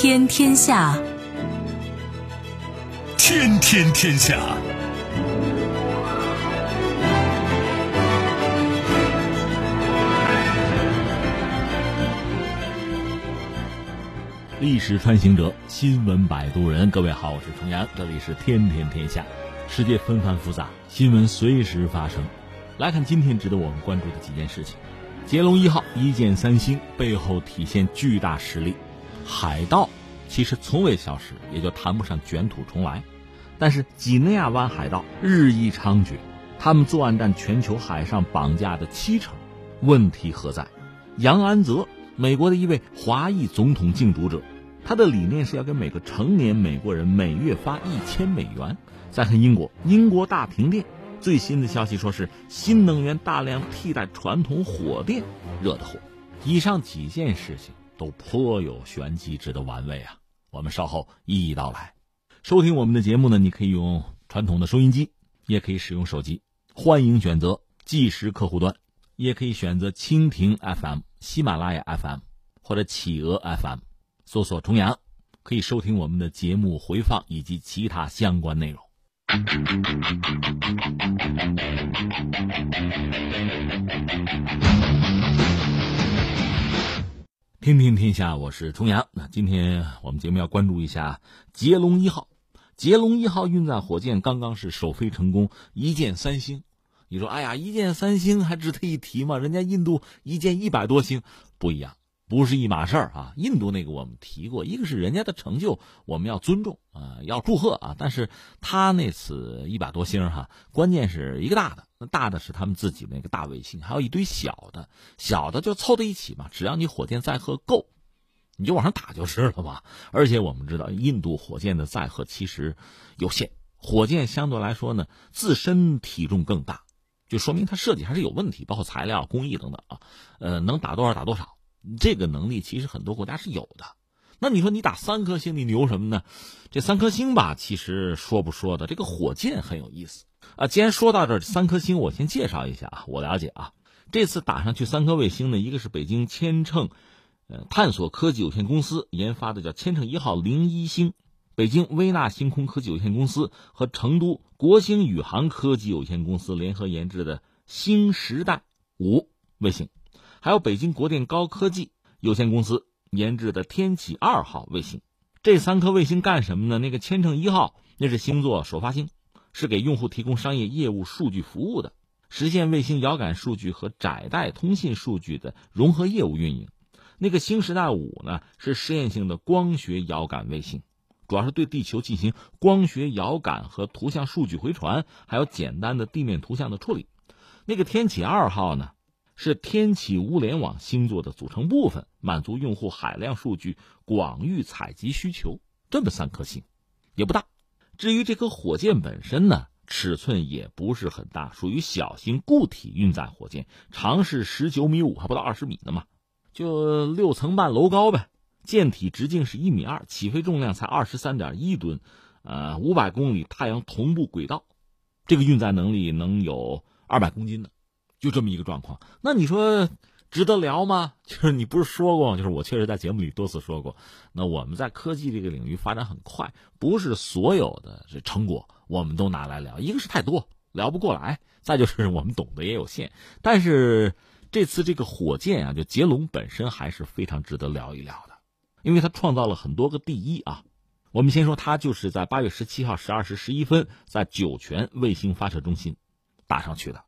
天天下，天天天下。历史穿行者，新闻摆渡人。各位好，我是重阳，这里是天天天下。世界纷繁复杂，新闻随时发生。来看今天值得我们关注的几件事情。捷龙一号一箭三星，背后体现巨大实力。海盗其实从未消失，也就谈不上卷土重来。但是几内亚湾海盗日益猖獗，他们作案占全球海上绑架的七成。问题何在？杨安泽。美国的一位华裔总统竞逐者，他的理念是要给每个成年美国人每月发一千美元。再看英国，英国大停电，最新的消息说是新能源大量替代传统火电，惹的祸。以上几件事情都颇有玄机，值得玩味啊！我们稍后一一道来。收听我们的节目呢，你可以用传统的收音机，也可以使用手机，欢迎选择即时客户端，也可以选择蜻蜓 FM。喜马拉雅 FM 或者企鹅 FM，搜索“重阳”，可以收听我们的节目回放以及其他相关内容。听听天下，我是重阳。那今天我们节目要关注一下捷龙一号。捷龙一号运载火箭刚刚是首飞成功，一箭三星。你说，哎呀，一箭三星还值得一提吗？人家印度一箭一百多星，不一样，不是一码事儿啊。印度那个我们提过，一个是人家的成就，我们要尊重啊，要祝贺啊。但是他那次一百多星哈，关键是一个大的，那大的是他们自己那个大卫星，还有一堆小的，小的就凑在一起嘛。只要你火箭载荷够，你就往上打就是了嘛。而且我们知道，印度火箭的载荷其实有限，火箭相对来说呢，自身体重更大。就说明它设计还是有问题，包括材料、工艺等等啊，呃，能打多少打多少，这个能力其实很多国家是有的。那你说你打三颗星，你牛什么呢？这三颗星吧，其实说不说的，这个火箭很有意思啊。既然说到这三颗星，我先介绍一下啊，我了解啊，这次打上去三颗卫星呢，一个是北京千乘，呃，探索科技有限公司研发的叫千乘一号零一星。北京微纳星空科技有限公司和成都国星宇航科技有限公司联合研制的星时代五卫星，还有北京国电高科技有限公司研制的天启二号卫星。这三颗卫星干什么呢？那个千乘一号那是星座首发星，是给用户提供商业业务数据服务的，实现卫星遥感数据和窄带通信数据的融合业务运营。那个星时代五呢，是实验性的光学遥感卫星。主要是对地球进行光学遥感和图像数据回传，还有简单的地面图像的处理。那个天启二号呢，是天启物联网星座的组成部分，满足用户海量数据广域采集需求。这么三颗星，也不大。至于这颗火箭本身呢，尺寸也不是很大，属于小型固体运载火箭，长是十九米五，还不到二十米呢嘛，就六层半楼高呗。舰体直径是一米二，起飞重量才二十三点一吨，呃，五百公里太阳同步轨道，这个运载能力能有二百公斤的，就这么一个状况。那你说值得聊吗？就是你不是说过，就是我确实在节目里多次说过，那我们在科技这个领域发展很快，不是所有的这成果我们都拿来聊，一个是太多聊不过来，再就是我们懂得也有限。但是这次这个火箭啊，就捷龙本身还是非常值得聊一聊的。因为它创造了很多个第一啊，我们先说它就是在八月十七号十二时十一分在酒泉卫星发射中心打上去的。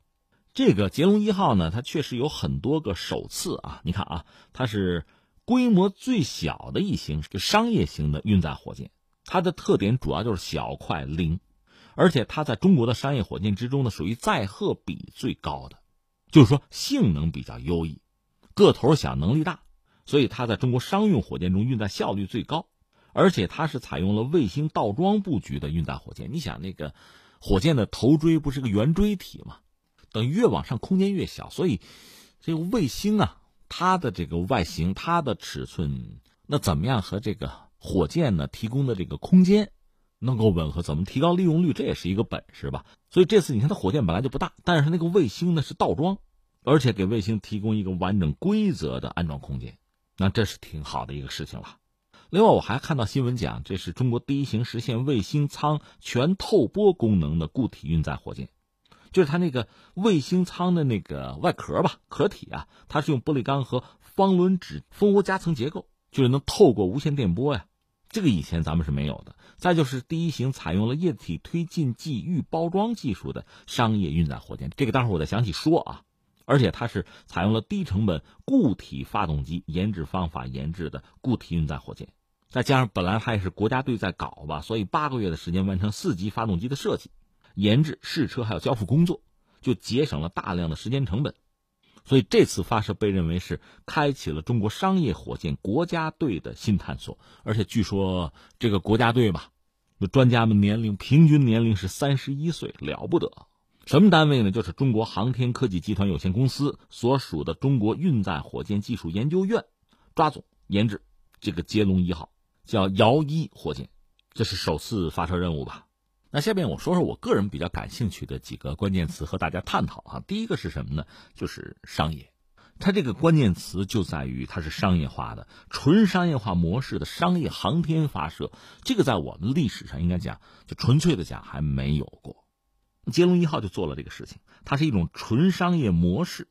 这个捷龙一号呢，它确实有很多个首次啊。你看啊，它是规模最小的一型，是商业型的运载火箭。它的特点主要就是小、快、灵，而且它在中国的商业火箭之中呢，属于载荷比最高的，就是说性能比较优异，个头小，能力大。所以它在中国商用火箭中运载效率最高，而且它是采用了卫星倒装布局的运载火箭。你想，那个火箭的头锥不是个圆锥体吗？等越往上空间越小，所以这个卫星啊，它的这个外形、它的尺寸，那怎么样和这个火箭呢提供的这个空间能够吻合？怎么提高利用率？这也是一个本事吧。所以这次你看，它火箭本来就不大，但是那个卫星呢是倒装，而且给卫星提供一个完整规则的安装空间。那这是挺好的一个事情了。另外，我还看到新闻讲，这是中国第一型实现卫星舱全透波功能的固体运载火箭，就是它那个卫星舱的那个外壳吧，壳体啊，它是用玻璃钢和方纶纸蜂窝夹层结构，就是能透过无线电波呀。这个以前咱们是没有的。再就是第一型采用了液体推进剂预包装技术的商业运载火箭，这个待会儿我再详细说啊。而且它是采用了低成本固体发动机研制方法研制的固体运载火箭。再加上本来它也是国家队在搞吧，所以八个月的时间完成四级发动机的设计、研制、试车还有交付工作，就节省了大量的时间成本。所以这次发射被认为是开启了中国商业火箭国家队的新探索。而且据说这个国家队吧，专家们年龄平均年龄是三十一岁，了不得。什么单位呢？就是中国航天科技集团有限公司所属的中国运载火箭技术研究院抓总研制这个捷龙一号。叫遥一火箭，这是首次发射任务吧？那下面我说说我个人比较感兴趣的几个关键词和大家探讨啊。第一个是什么呢？就是商业，它这个关键词就在于它是商业化的、纯商业化模式的商业航天发射。这个在我们历史上应该讲，就纯粹的讲还没有过。捷龙一号就做了这个事情，它是一种纯商业模式。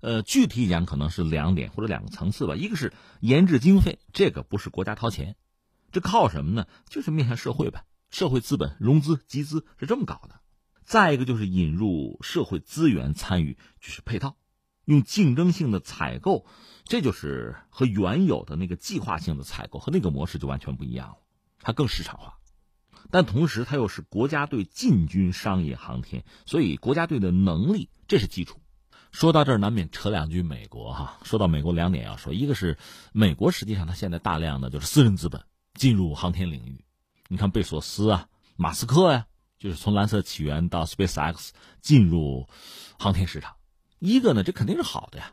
呃，具体讲可能是两点或者两个层次吧。一个是研制经费，这个不是国家掏钱。这靠什么呢？就是面向社会呗，社会资本融资集资是这么搞的。再一个就是引入社会资源参与，就是配套，用竞争性的采购，这就是和原有的那个计划性的采购和那个模式就完全不一样了，它更市场化。但同时，它又是国家队进军商业航天，所以国家队的能力这是基础。说到这儿，难免扯两句美国哈。说到美国，两点要说，一个是美国实际上它现在大量的就是私人资本。进入航天领域，你看贝索斯啊，马斯克呀，就是从蓝色起源到 SpaceX 进入航天市场。一个呢，这肯定是好的呀，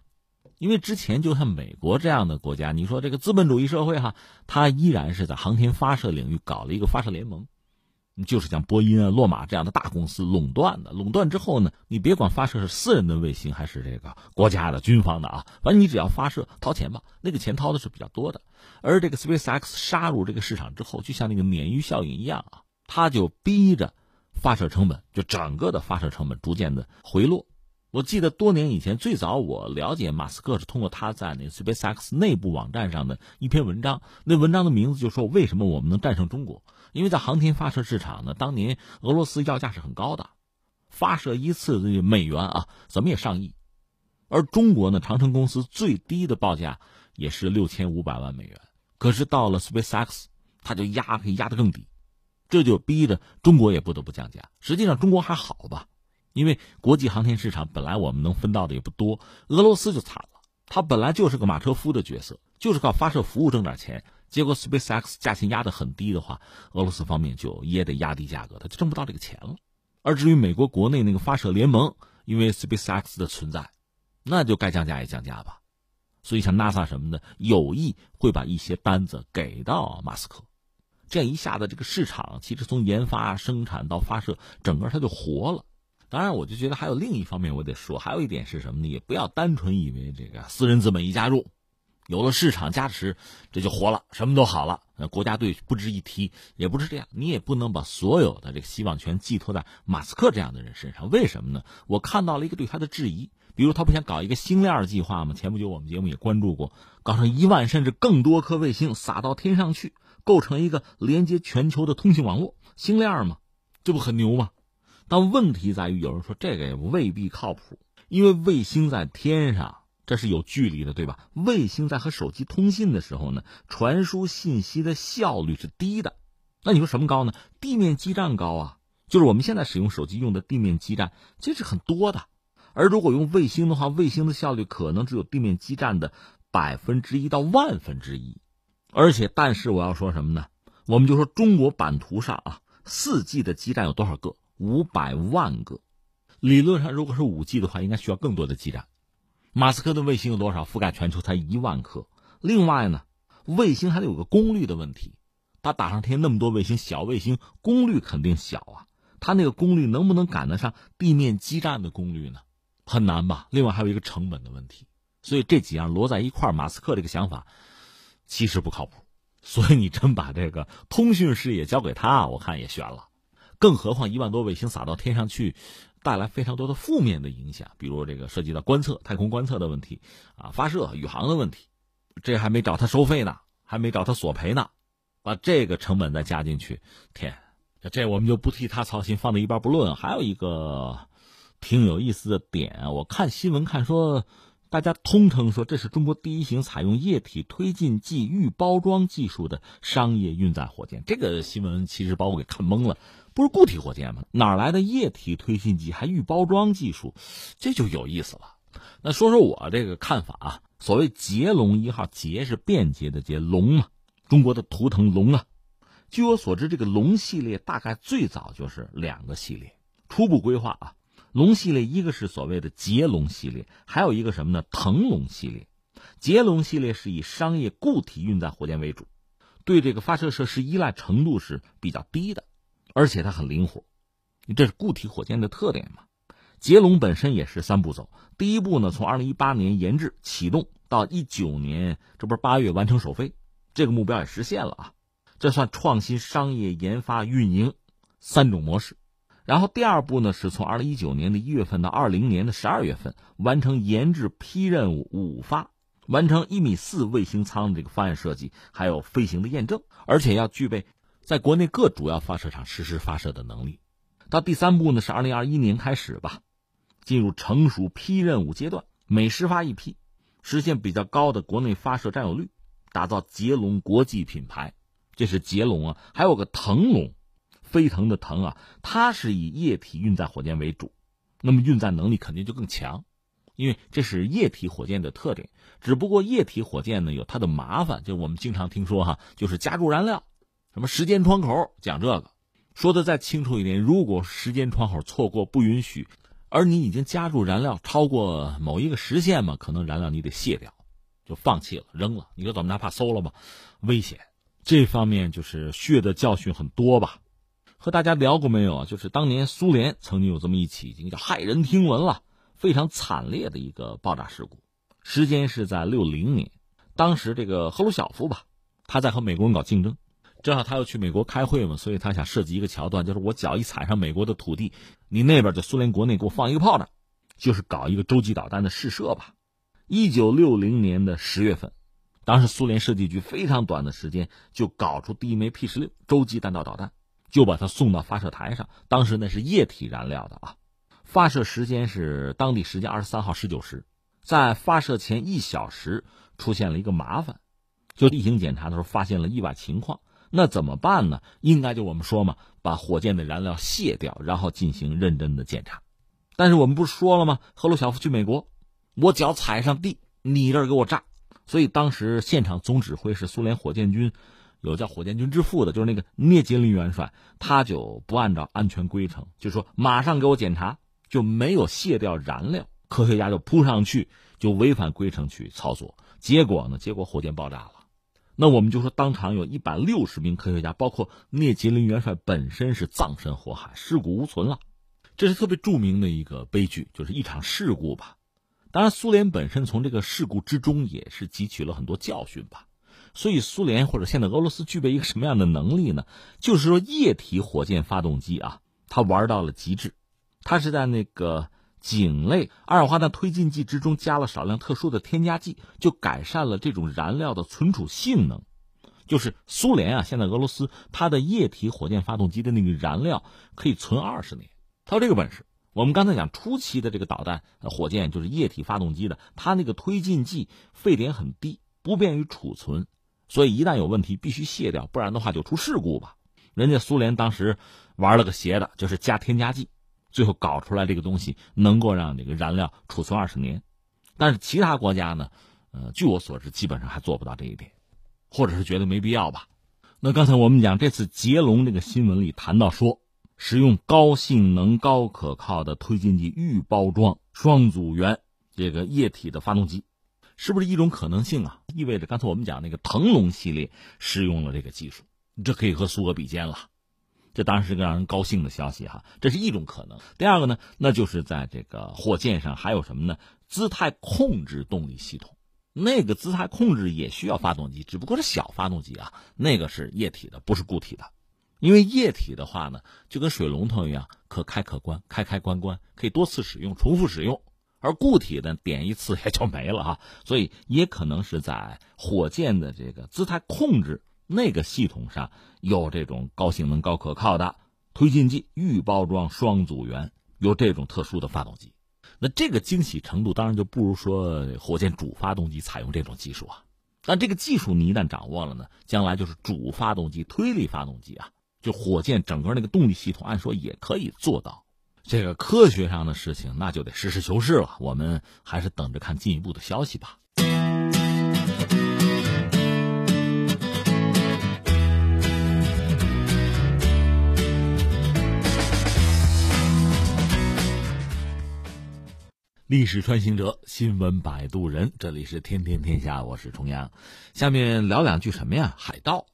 因为之前就像美国这样的国家，你说这个资本主义社会哈，它依然是在航天发射领域搞了一个发射联盟。就是像波音啊、洛马这样的大公司垄断的，垄断之后呢，你别管发射是私人的卫星还是这个国家的、军方的啊，反正你只要发射掏钱吧，那个钱掏的是比较多的。而这个 SpaceX 杀入这个市场之后，就像那个鲶鱼效应一样啊，它就逼着发射成本，就整个的发射成本逐渐的回落。我记得多年以前，最早我了解马斯克是通过他在那个 SpaceX 内部网站上的一篇文章，那文章的名字就说为什么我们能战胜中国。因为在航天发射市场呢，当年俄罗斯要价是很高的，发射一次的美元啊，怎么也上亿，而中国呢，长城公司最低的报价也是六千五百万美元，可是到了 SpaceX，它就压可以压得更低，这就逼着中国也不得不降价。实际上中国还好吧，因为国际航天市场本来我们能分到的也不多，俄罗斯就惨了，他本来就是个马车夫的角色，就是靠发射服务挣点钱。结果 SpaceX 价钱压得很低的话，俄罗斯方面就也得压低价格，他就挣不到这个钱了。而至于美国国内那个发射联盟，因为 SpaceX 的存在，那就该降价也降价吧。所以像 NASA 什么的，有意会把一些单子给到马斯克，这样一下子这个市场其实从研发、生产到发射，整个它就活了。当然，我就觉得还有另一方面我得说，还有一点是什么呢？也不要单纯以为这个私人资本一加入。有了市场加持，这就活了，什么都好了。那国家队不值一提，也不是这样。你也不能把所有的这个希望全寄托在马斯克这样的人身上。为什么呢？我看到了一个对他的质疑，比如他不想搞一个星链计划吗？前不久我们节目也关注过，搞上一万甚至更多颗卫星撒到天上去，构成一个连接全球的通信网络，星链吗？这不很牛吗？但问题在于，有人说这个也未必靠谱，因为卫星在天上。这是有距离的，对吧？卫星在和手机通信的时候呢，传输信息的效率是低的。那你说什么高呢？地面基站高啊，就是我们现在使用手机用的地面基站，这是很多的。而如果用卫星的话，卫星的效率可能只有地面基站的百分之一到万分之一。而且，但是我要说什么呢？我们就说中国版图上啊，四 G 的基站有多少个？五百万个。理论上，如果是五 G 的话，应该需要更多的基站。马斯克的卫星有多少？覆盖全球才一万颗。另外呢，卫星还得有个功率的问题。他打上天那么多卫星，小卫星功率肯定小啊。它那个功率能不能赶得上地面基站的功率呢？很难吧。另外还有一个成本的问题。所以这几样摞在一块，马斯克这个想法其实不靠谱。所以你真把这个通讯事业交给他，我看也悬了。更何况一万多卫星撒到天上去，带来非常多的负面的影响，比如这个涉及到观测、太空观测的问题啊，发射、宇航的问题，这还没找他收费呢，还没找他索赔呢，把这个成本再加进去，天，这我们就不替他操心，放在一边不论。还有一个挺有意思的点，我看新闻看说。大家通称说这是中国第一型采用液体推进剂预包装技术的商业运载火箭。这个新闻其实把我给看懵了，不是固体火箭吗？哪来的液体推进剂还预包装技术？这就有意思了。那说说我这个看法啊。所谓捷龙一号，捷是便捷的捷，龙嘛，中国的图腾龙啊。据我所知，这个龙系列大概最早就是两个系列，初步规划啊。龙系列一个是所谓的捷龙系列，还有一个什么呢？腾龙系列。捷龙系列是以商业固体运载火箭为主，对这个发射设施依赖程度是比较低的，而且它很灵活。这是固体火箭的特点嘛？捷龙本身也是三步走，第一步呢，从二零一八年研制启动到一九年，这不是八月完成首飞，这个目标也实现了啊。这算创新商业研发运营三种模式。然后第二步呢，是从二零一九年的一月份到二零年的十二月份完成研制批任务五发，完成一米四卫星舱的这个方案设计，还有飞行的验证，而且要具备在国内各主要发射场实施发射的能力。到第三步呢，是二零二一年开始吧，进入成熟批任务阶段，每十发一批，实现比较高的国内发射占有率，打造捷龙国际品牌。这是捷龙啊，还有个腾龙。飞腾的腾啊，它是以液体运载火箭为主，那么运载能力肯定就更强，因为这是液体火箭的特点。只不过液体火箭呢有它的麻烦，就我们经常听说哈，就是加注燃料，什么时间窗口讲这个，说的再清楚一点，如果时间窗口错过不允许，而你已经加入燃料超过某一个时限嘛，可能燃料你得卸掉，就放弃了扔了。你说怎么拿怕馊了吧？危险，这方面就是血的教训很多吧。和大家聊过没有啊？就是当年苏联曾经有这么一起已经，叫骇人听闻了，非常惨烈的一个爆炸事故。时间是在六零年，当时这个赫鲁晓夫吧，他在和美国人搞竞争，正好他要去美国开会嘛，所以他想设计一个桥段，就是我脚一踩上美国的土地，你那边就苏联国内给我放一个炮仗，就是搞一个洲际导弹的试射吧。一九六零年的十月份，当时苏联设计局非常短的时间就搞出第一枚 P 十六洲际弹道导弹。就把它送到发射台上，当时那是液体燃料的啊，发射时间是当地时间二十三号十九时，在发射前一小时出现了一个麻烦，就例行检查的时候发现了意外情况，那怎么办呢？应该就我们说嘛，把火箭的燃料卸掉，然后进行认真的检查。但是我们不是说了吗？赫鲁晓夫去美国，我脚踩上地，你这儿给我炸，所以当时现场总指挥是苏联火箭军。有叫火箭军之父的，就是那个涅杰林元帅，他就不按照安全规程，就说马上给我检查，就没有卸掉燃料，科学家就扑上去，就违反规程去操作，结果呢，结果火箭爆炸了。那我们就说，当场有一百六十名科学家，包括聂杰林元帅本身是葬身火海，尸骨无存了。这是特别著名的一个悲剧，就是一场事故吧。当然，苏联本身从这个事故之中也是汲取了很多教训吧。所以，苏联或者现在俄罗斯具备一个什么样的能力呢？就是说，液体火箭发动机啊，它玩到了极致。它是在那个井类二氧化碳推进剂之中加了少量特殊的添加剂，就改善了这种燃料的存储性能。就是苏联啊，现在俄罗斯它的液体火箭发动机的那个燃料可以存二十年，它有这个本事。我们刚才讲初期的这个导弹火箭就是液体发动机的，它那个推进剂沸点很低，不便于储存。所以一旦有问题，必须卸掉，不然的话就出事故吧。人家苏联当时玩了个邪的，就是加添加剂，最后搞出来这个东西能够让这个燃料储存二十年。但是其他国家呢，呃，据我所知，基本上还做不到这一点，或者是觉得没必要吧。那刚才我们讲这次捷龙这个新闻里谈到说，使用高性能、高可靠的推进剂预包装双组元这个液体的发动机。是不是一种可能性啊？意味着刚才我们讲那个腾龙系列使用了这个技术，这可以和苏俄比肩了。这当然是个让人高兴的消息哈。这是一种可能。第二个呢，那就是在这个火箭上还有什么呢？姿态控制动力系统，那个姿态控制也需要发动机，只不过是小发动机啊，那个是液体的，不是固体的。因为液体的话呢，就跟水龙头一样，可开可关，开开关关，可以多次使用，重复使用。而固体的点一次 也就没了哈，所以也可能是在火箭的这个姿态控制那个系统上有这种高性能、高可靠的推进剂预包装双组元，有这种特殊的发动机。那这个惊喜程度当然就不如说火箭主发动机采用这种技术啊。但这个技术你一旦掌握了呢，将来就是主发动机、推力发动机啊，就火箭整个那个动力系统，按说也可以做到。这个科学上的事情，那就得实事求是了。我们还是等着看进一步的消息吧。历史穿行者，新闻摆渡人，这里是天天天下，我是重阳。下面聊两句什么呀？海盗。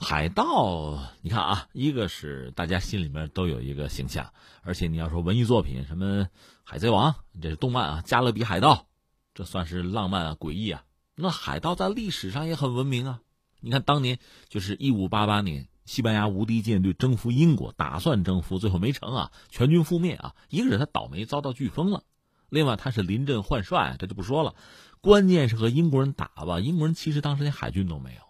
海盗，你看啊，一个是大家心里面都有一个形象，而且你要说文艺作品，什么《海贼王》，这是动漫啊，《加勒比海盗》，这算是浪漫啊、诡异啊。那海盗在历史上也很闻名啊。你看当年就是一五八八年，西班牙无敌舰队征服英国，打算征服，最后没成啊，全军覆灭啊。一个是他倒霉遭到飓风了，另外他是临阵换帅，这就不说了。关键是和英国人打吧，英国人其实当时连海军都没有。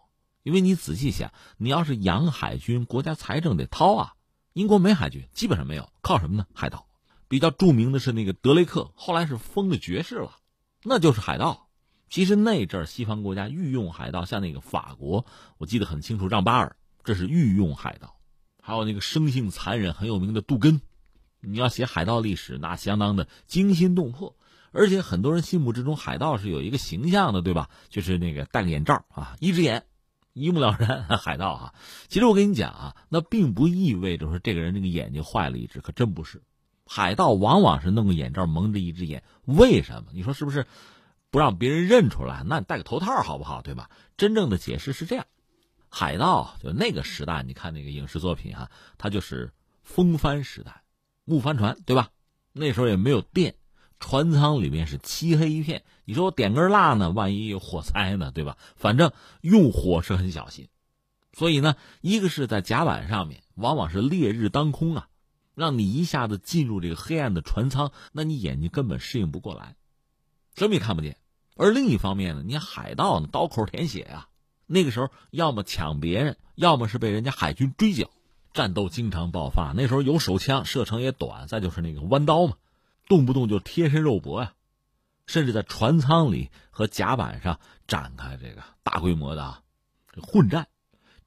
因为你仔细想，你要是养海军，国家财政得掏啊。英国没海军，基本上没有，靠什么呢？海盗。比较著名的是那个德雷克，后来是封了爵士了，那就是海盗。其实那阵儿西方国家御用海盗，像那个法国，我记得很清楚，让巴尔这是御用海盗。还有那个生性残忍、很有名的杜根，你要写海盗历史，那相当的惊心动魄。而且很多人心目之中，海盗是有一个形象的，对吧？就是那个戴个眼罩啊，一只眼。一目了然，海盗啊！其实我跟你讲啊，那并不意味着说这个人这个眼睛坏了一只，可真不是。海盗往往是弄个眼罩蒙着一只眼，为什么？你说是不是？不让别人认出来，那你戴个头套好不好？对吧？真正的解释是这样：海盗就那个时代，你看那个影视作品啊，它就是风帆时代，木帆船，对吧？那时候也没有电。船舱里面是漆黑一片，你说我点根蜡呢，万一有火 灾呢，对吧？反正用火是很小心，所以呢，一个是在甲板上面，往往是烈日当空啊，让你一下子进入这个黑暗的船舱，那你眼睛根本适应不过来，什么也看不见。而另一方面呢，你海盗呢，刀口舔血呀，那个时候要么抢别人，要么是被人家海军追剿，战斗经常爆发。那时候有手枪，射程也短，再就是那个弯刀嘛。动不动就贴身肉搏呀，甚至在船舱里和甲板上展开这个大规模的混战。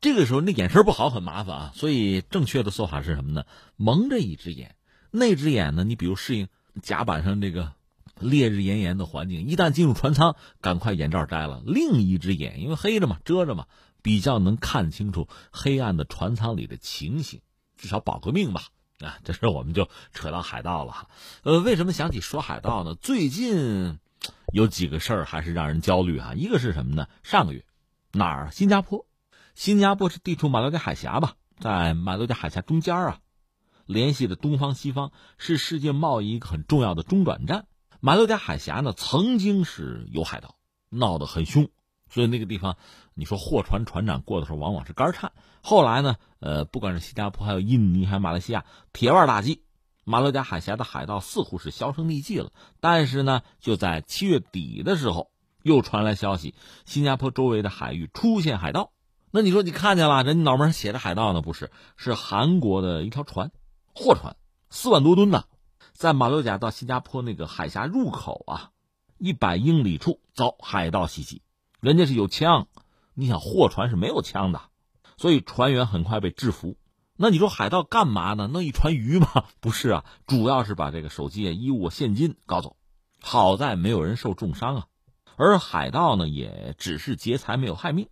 这个时候那眼神不好很麻烦啊，所以正确的做法是什么呢？蒙着一只眼，那只眼呢？你比如适应甲板上这个烈日炎炎的环境，一旦进入船舱，赶快眼罩摘了，另一只眼因为黑着嘛，遮着嘛，比较能看清楚黑暗的船舱里的情形，至少保个命吧。啊，这时候我们就扯到海盗了哈。呃，为什么想起说海盗呢？最近有几个事儿还是让人焦虑哈。一个是什么呢？上个月哪儿？新加坡，新加坡是地处马六甲海峡吧，在马六甲海峡中间啊，联系的东方西方，是世界贸易一个很重要的中转站。马六甲海峡呢，曾经是有海盗，闹得很凶。所以那个地方，你说货船船长过的时候往往是肝颤。后来呢，呃，不管是新加坡、还有印尼、还有马来西亚，铁腕打击马六甲海峡的海盗，似乎是销声匿迹了。但是呢，就在七月底的时候，又传来消息，新加坡周围的海域出现海盗。那你说你看见了？人脑门上写着海盗呢？不是，是韩国的一条船，货船，四万多吨的，在马六甲到新加坡那个海峡入口啊，一百英里处遭海盗袭击。人家是有枪，你想货船是没有枪的，所以船员很快被制服。那你说海盗干嘛呢？弄一船鱼吗？不是啊，主要是把这个手机啊、衣物、现金搞走。好在没有人受重伤啊，而海盗呢也只是劫财没有害命，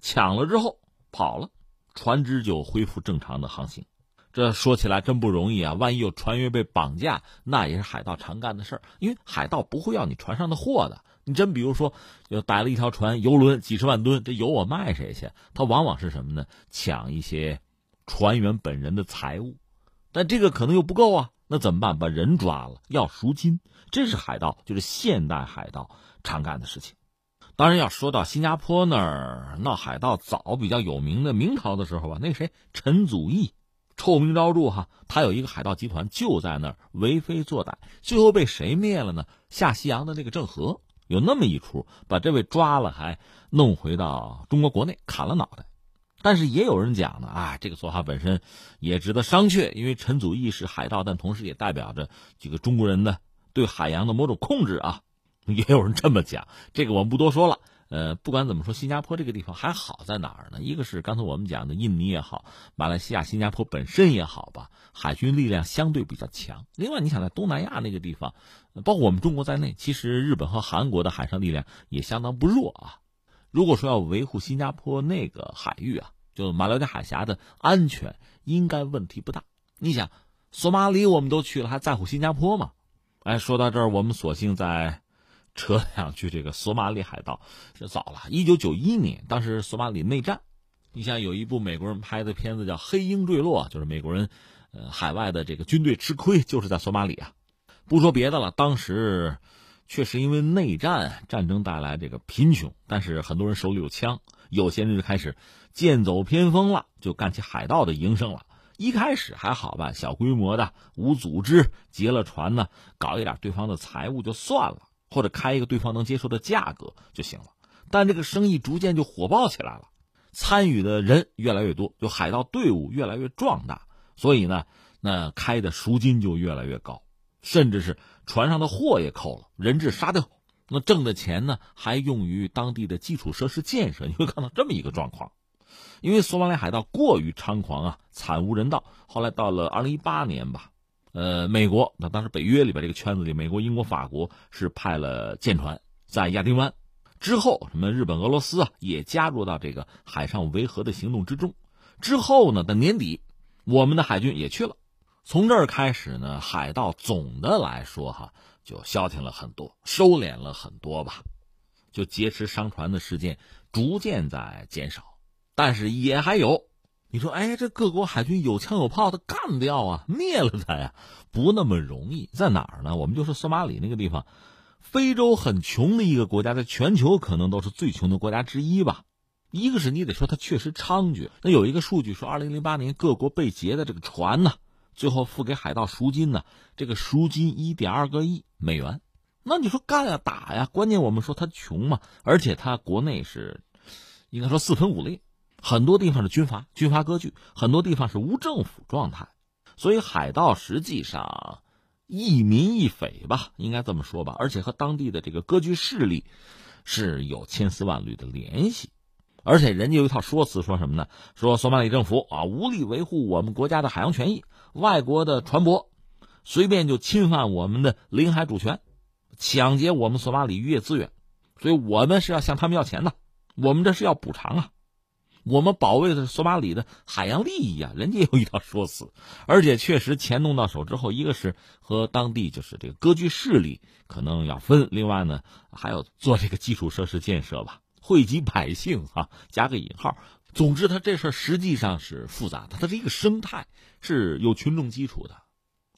抢了之后跑了，船只就恢复正常的航行。这说起来真不容易啊！万一有船员被绑架，那也是海盗常干的事儿，因为海盗不会要你船上的货的。你真比如说，又逮了一条船，游轮几十万吨，这油我卖谁去？他往往是什么呢？抢一些船员本人的财物，但这个可能又不够啊。那怎么办？把人抓了，要赎金。这是海盗，就是现代海盗常干的事情。当然要说到新加坡那儿闹海盗，早比较有名的明朝的时候吧，那个谁陈祖义，臭名昭著哈，他有一个海盗集团就在那儿为非作歹，最后被谁灭了呢？下西洋的那个郑和有那么一出，把这位抓了，还弄回到中国国内砍了脑袋。但是也有人讲呢，啊，这个做法本身也值得商榷，因为陈祖义是海盗，但同时也代表着这个中国人的对海洋的某种控制啊。也有人这么讲，这个我们不多说了。呃，不管怎么说，新加坡这个地方还好在哪儿呢？一个是刚才我们讲的印尼也好，马来西亚、新加坡本身也好吧，海军力量相对比较强。另外，你想在东南亚那个地方，包括我们中国在内，其实日本和韩国的海上力量也相当不弱啊。如果说要维护新加坡那个海域啊，就马六甲海峡的安全，应该问题不大。你想，索马里我们都去了，还在乎新加坡吗？哎，说到这儿，我们索性在。扯两句，这个索马里海盗这早了，一九九一年，当时索马里内战，你像有一部美国人拍的片子叫《黑鹰坠落》，就是美国人，呃，海外的这个军队吃亏，就是在索马里啊。不说别的了，当时确实因为内战战争带来这个贫穷，但是很多人手里有枪，有些人就开始剑走偏锋了，就干起海盗的营生了。一开始还好吧，小规模的无组织劫了船呢，搞一点对方的财物就算了。或者开一个对方能接受的价格就行了，但这个生意逐渐就火爆起来了，参与的人越来越多，就海盗队伍越来越壮大，所以呢，那开的赎金就越来越高，甚至是船上的货也扣了，人质杀掉，那挣的钱呢还用于当地的基础设施建设，你会看到这么一个状况，因为索马里海盗过于猖狂啊，惨无人道。后来到了二零一八年吧。呃，美国那当时北约里边这个圈子里，美国、英国、法国是派了舰船在亚丁湾，之后什么日本、俄罗斯啊也加入到这个海上维和的行动之中。之后呢，到年底，我们的海军也去了。从这儿开始呢，海盗总的来说哈就消停了很多，收敛了很多吧，就劫持商船的事件逐渐在减少，但是也还有。你说，哎，这各国海军有枪有炮，他干掉啊，灭了他呀，不那么容易。在哪儿呢？我们就说索马里那个地方，非洲很穷的一个国家，在全球可能都是最穷的国家之一吧。一个是你得说它确实猖獗。那有一个数据说，二零零八年各国被劫的这个船呢，最后付给海盗赎金呢，这个赎金一点二个亿美元。那你说干呀打呀，关键我们说他穷嘛，而且他国内是应该说四分五裂。很多地方是军阀，军阀割据；很多地方是无政府状态，所以海盗实际上一民一匪吧，应该这么说吧。而且和当地的这个割据势力是有千丝万缕的联系，而且人家有一套说辞，说什么呢？说索马里政府啊无力维护我们国家的海洋权益，外国的船舶随便就侵犯我们的领海主权，抢劫我们索马里渔业资源，所以我们是要向他们要钱的，我们这是要补偿啊。我们保卫的是索马里的海洋利益啊，人家有一套说辞，而且确实钱弄到手之后，一个是和当地就是这个割据势力可能要分，另外呢还要做这个基础设施建设吧，惠及百姓哈，加个引号。总之，他这事儿实际上是复杂的，它是一个生态，是有群众基础的。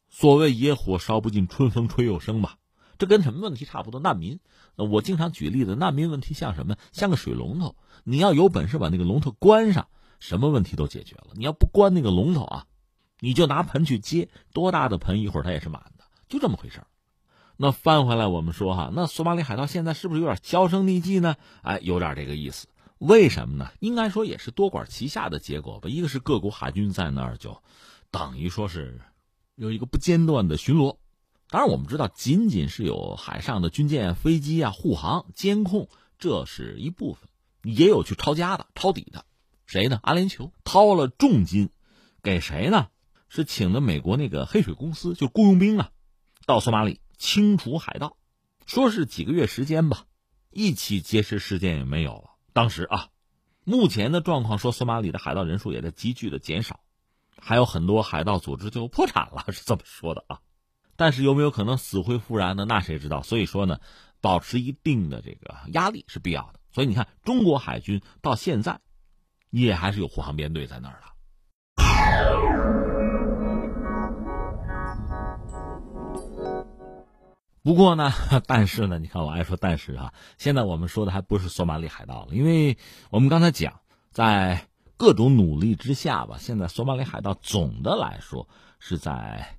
所谓野火烧不尽，春风吹又生吧。这跟什么问题差不多？难民，我经常举例子，难民问题像什么？像个水龙头，你要有本事把那个龙头关上，什么问题都解决了。你要不关那个龙头啊，你就拿盆去接，多大的盆，一会儿它也是满的，就这么回事那翻回来，我们说哈，那索马里海盗现在是不是有点销声匿迹呢？哎，有点这个意思。为什么呢？应该说也是多管齐下的结果吧。一个是各国海军在那儿就等于说是有一个不间断的巡逻。当然，我们知道，仅仅是有海上的军舰、飞机啊护航、监控，这是一部分，也有去抄家的、抄底的。谁呢？阿联酋掏了重金，给谁呢？是请的美国那个黑水公司，就雇佣兵啊，到索马里清除海盗，说是几个月时间吧，一起劫持事件也没有了。当时啊，目前的状况说，索马里的海盗人数也在急剧的减少，还有很多海盗组织就破产了，是这么说的啊。但是有没有可能死灰复燃呢？那谁知道？所以说呢，保持一定的这个压力是必要的。所以你看，中国海军到现在也还是有护航编队在那儿的。不过呢，但是呢，你看我爱说但是啊，现在我们说的还不是索马里海盗了，因为我们刚才讲，在各种努力之下吧，现在索马里海盗总的来说是在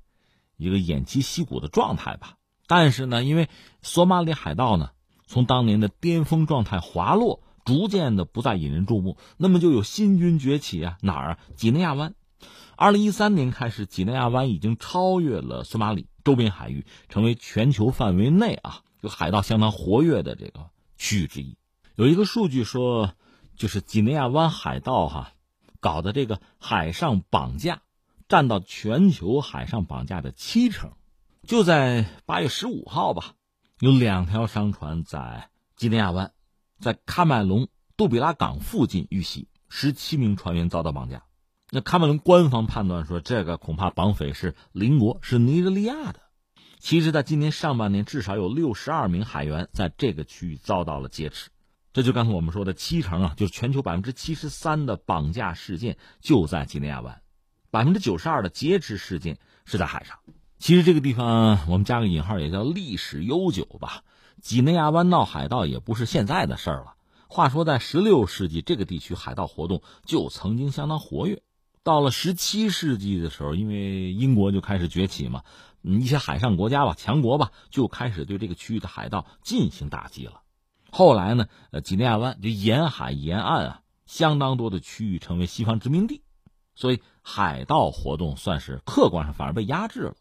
一个偃旗息鼓的状态吧。但是呢，因为索马里海盗呢，从当年的巅峰状态滑落，逐渐的不再引人注目，那么就有新军崛起啊，哪儿啊？几内亚湾。二零一三年开始，几内亚湾已经超越了索马里。周边海域成为全球范围内啊，有海盗相当活跃的这个区域之一。有一个数据说，就是几内亚湾海盗哈搞的这个海上绑架，占到全球海上绑架的七成。就在八月十五号吧，有两条商船在几内亚湾，在喀麦隆杜比拉港附近遇袭，十七名船员遭到绑架。那喀麦隆官方判断说，这个恐怕绑匪是邻国，是尼日利亚的。其实，在今年上半年，至少有六十二名海员在这个区域遭到了劫持。这就刚才我们说的七成啊，就是全球百分之七十三的绑架事件就在几内亚湾，百分之九十二的劫持事件是在海上。其实这个地方我们加个引号，也叫历史悠久吧。几内亚湾闹海盗也不是现在的事儿了。话说，在十六世纪，这个地区海盗活动就曾经相当活跃。到了十七世纪的时候，因为英国就开始崛起嘛，一些海上国家吧、强国吧，就开始对这个区域的海盗进行打击了。后来呢，呃，几内亚湾就沿海沿岸啊，相当多的区域成为西方殖民地，所以海盗活动算是客观上反而被压制了。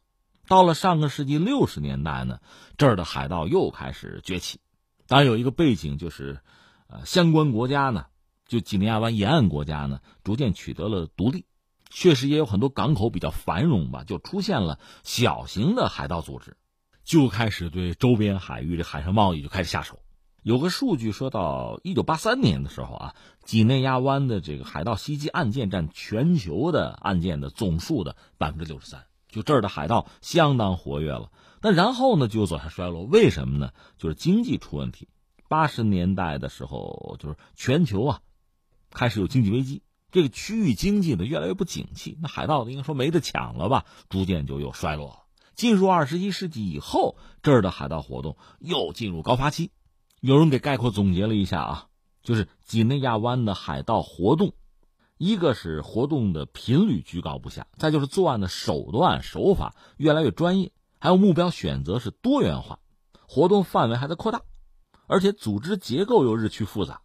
到了上个世纪六十年代呢，这儿的海盗又开始崛起。当然有一个背景就是，呃，相关国家呢，就几内亚湾沿岸国家呢，逐渐取得了独立。确实也有很多港口比较繁荣吧，就出现了小型的海盗组织，就开始对周边海域的海上贸易就开始下手。有个数据说到一九八三年的时候啊，几内亚湾的这个海盗袭击案件占全球的案件的总数的百分之六十三，就这儿的海盗相当活跃了。那然后呢，就走向衰落，为什么呢？就是经济出问题。八十年代的时候，就是全球啊开始有经济危机。这个区域经济呢越来越不景气，那海盗应该说没得抢了吧，逐渐就又衰落了。进入二十一世纪以后，这儿的海盗活动又进入高发期。有人给概括总结了一下啊，就是几内亚湾的海盗活动，一个是活动的频率居高不下，再就是作案的手段手法越来越专业，还有目标选择是多元化，活动范围还在扩大，而且组织结构又日趋复杂。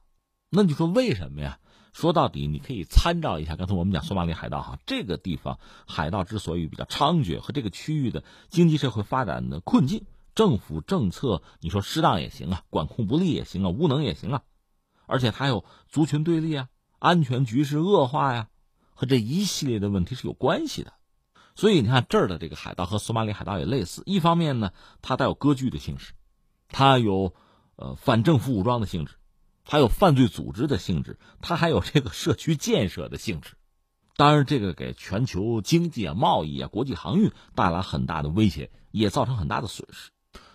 那你说为什么呀？说到底，你可以参照一下刚才我们讲索马里海盗哈，这个地方海盗之所以比较猖獗，和这个区域的经济社会发展的困境，政府政策你说适当也行啊，管控不力也行啊，无能也行啊，而且它有族群对立啊，安全局势恶化呀，和这一系列的问题是有关系的。所以你看这儿的这个海盗和索马里海盗也类似，一方面呢，它带有割据的性质，它有呃反政府武装的性质。它有犯罪组织的性质，它还有这个社区建设的性质，当然，这个给全球经济啊、贸易啊、国际航运带来很大的威胁，也造成很大的损失。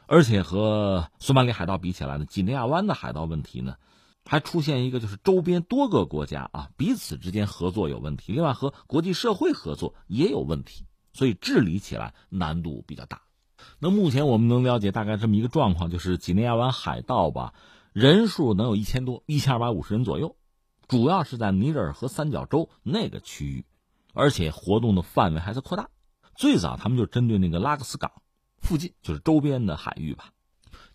而且和索马里海盗比起来呢，几内亚湾的海盗问题呢，还出现一个就是周边多个国家啊彼此之间合作有问题，另外和国际社会合作也有问题，所以治理起来难度比较大。那目前我们能了解大概这么一个状况，就是几内亚湾海盗吧。人数能有一千多，一千二百五十人左右，主要是在尼日尔河三角洲那个区域，而且活动的范围还在扩大。最早他们就针对那个拉各斯港附近，就是周边的海域吧，